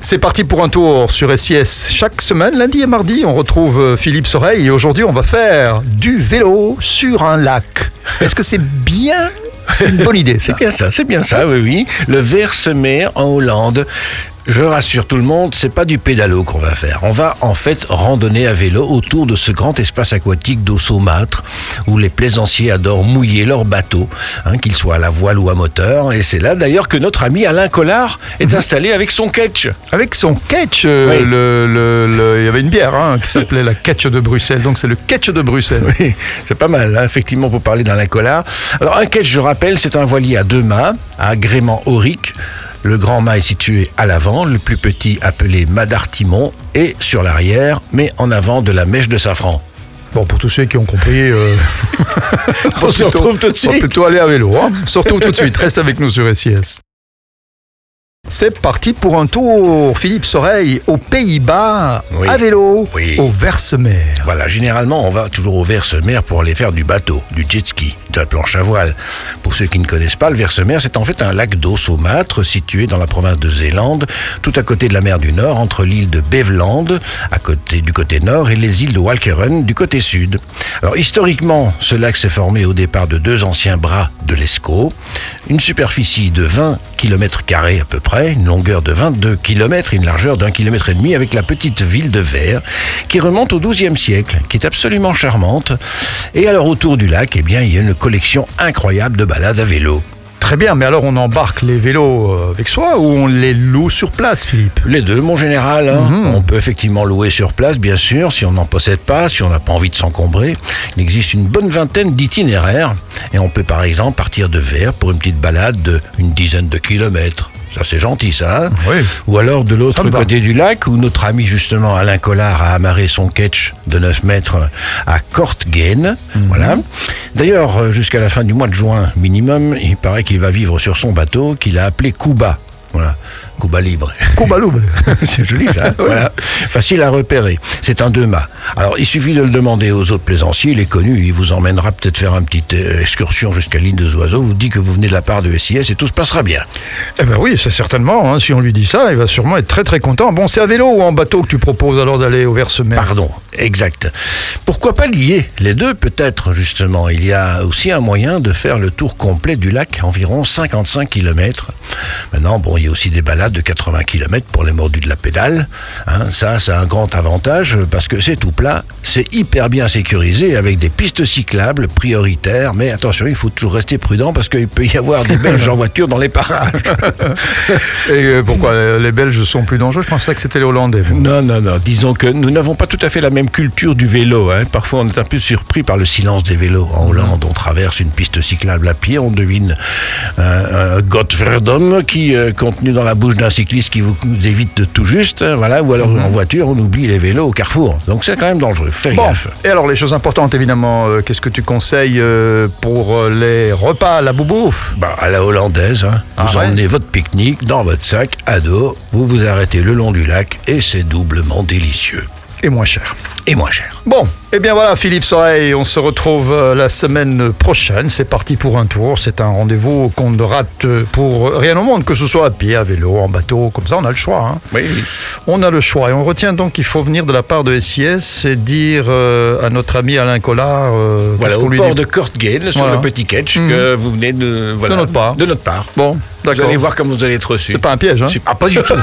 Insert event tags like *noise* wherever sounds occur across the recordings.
C'est parti pour un tour sur SIS. Chaque semaine, lundi et mardi, on retrouve euh, Philippe Soreille et aujourd'hui, on va faire du vélo sur un lac. *laughs* Est-ce que c'est bien une bonne idée ça? C'est bien ça, c'est bien ça, oui, oui. Le Versemer en Hollande. Je rassure tout le monde, c'est pas du pédalo qu'on va faire. On va en fait randonner à vélo autour de ce grand espace aquatique d'eau saumâtre où les plaisanciers adorent mouiller leurs bateaux, hein, qu'ils soient à la voile ou à moteur. Et c'est là d'ailleurs que notre ami Alain Collard est installé avec son ketch. Avec son ketch, euh, Oui. le- le- le- il y avait une bière hein, qui s'appelait la ketch de Bruxelles. Donc c'est le ketch de Bruxelles. Oui, c'est pas mal, hein, effectivement, pour parler d'Alain Collard. Alors, un ketch, je rappelle, c'est un voilier à deux mâts, à agrément aurique. Le grand mât est situé à l'avant, le plus petit appelé mât d'artimon, et sur l'arrière, mais en avant de la mèche de safran. Bon, pour tous ceux qui ont compris, euh, *laughs* On se retrouve tout de on va suite. plutôt aller à vélo. Hein. On se retrouve tout de suite. Reste avec nous sur SIS. C'est parti pour un tour, Philippe Soreille, aux Pays-Bas, Oui. à vélo, Oui. au Versemer. Voilà, généralement, on va toujours au Versemer pour aller faire du bateau, du jet ski, de la planche à voile. Pour ceux qui ne connaissent pas, le Versemer, c'est en fait un lac d'eau saumâtre situé dans la province de Zélande, tout à côté de la mer du Nord, entre l'île de Beveland, à côté, du côté nord, et les îles de Walcheren, du côté sud. Alors, historiquement, ce lac s'est formé au départ de deux anciens bras de l'Escaut, une superficie de 20 km à peu près, une longueur de 22 km, une largeur d'un kilomètre et demi, avec la petite ville de Vers, qui remonte au XIIe siècle, qui est absolument charmante. Et alors autour du lac, eh bien, il y a une collection incroyable de balades à vélo. Très bien, mais alors on embarque les vélos euh, avec soi ou on les loue sur place, Philippe? Les deux, mon général. hein. On peut effectivement louer sur place, bien sûr, si on n'en possède pas, si on n'a pas envie de s'encombrer. Il existe une bonne vingtaine d'itinéraires. Et on peut par exemple partir de Vers pour une petite balade de une dizaine de kilomètres. Ça, c'est gentil, ça. hein Oui. Ou alors de l'autre côté du lac, où notre ami justement Alain Collard a amarré son ketch de 9 mètres à Kortgen. Mhm. Voilà. D'ailleurs, euh, jusqu'à la fin du mois de juin minimum, il paraît qu'il va vivre sur son bateau qu'il a appelé Cuba. Voilà. Cuba libre. Coubaloub. *laughs* C'est joli ça. *laughs* Voilà. Facile à repérer. C'est un deux mâts. Alors il suffit de le demander aux autres plaisanciers, il est connu, il vous emmènera peut-être faire une petite euh, excursion jusqu'à l'île de Oiseaux, vous dit que vous venez de la part de SIS et tout se passera bien. Eh ben oui, c'est certainement. hein, si on lui dit ça, il va sûrement être très très content. Bon, c'est à vélo ou en bateau que tu proposes alors d'aller au Versemer Pardon, exact. Pourquoi pas lier les deux peut-être justement? Il y a aussi un moyen de faire le tour complet du lac, environ 55 km. Maintenant, bon, il y a aussi des balades de 80 km pour les mordus de la pédale. hein. ça, c'est un grand avantage parce que c'est tout plat, c'est hyper bien sécurisé avec des pistes cyclables prioritaires. Mais attention, il faut toujours rester prudent parce qu'il peut y avoir des *laughs* Belges en voiture dans les parages. *laughs* Et euh, pourquoi euh, les Belges sont plus dangereux? Je pensais que c'était les Hollandais. Non, non, non. Disons que nous n'avons pas tout à fait la même culture du vélo. hein. Parfois, on est un peu surpris par le silence des vélos. En Hollande, on traverse une piste cyclable à pied, on devine un, un Godverdom qui euh, contenu dans la bouche d'un cycliste qui vous évite de tout juste, hein, voilà. Ou alors en voiture, on oublie les vélos au carrefour. Donc c'est quand même dangereux. Faites Bon, gaffe. et alors les choses importantes évidemment, euh, qu'est-ce que tu conseilles euh, pour euh, les repas, la boubouffe? Bah, à la hollandaise, hein. Ah vous ouais emmenez votre pique-nique dans votre sac à dos, vous vous arrêtez le long du lac et c'est doublement délicieux. Et moins cher. Et moins cher. Bon, et bien voilà Philippe Soreille, on se retrouve euh, la semaine prochaine. C'est parti pour un tour. C'est un rendez-vous qu'on ne rate pour rien au monde, que ce soit à pied, à vélo, en bateau, comme ça on a le choix. hein. Oui. On a le choix et on retient donc qu'il faut venir de la part de SIS et dire euh, à notre ami Alain Collard euh, Voilà, au lui port dit. de Kortgate, sur Voilà. le petit ketch que vous venez de, voilà, De notre part. De notre part. Bon, Vous allez voir comment vous allez être reçu. C'est pas un piège, hein Ah, pas du tout.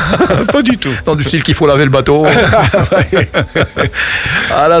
*laughs* pas du tout. Dans du style qu'il faut laver le bateau. *laughs* à la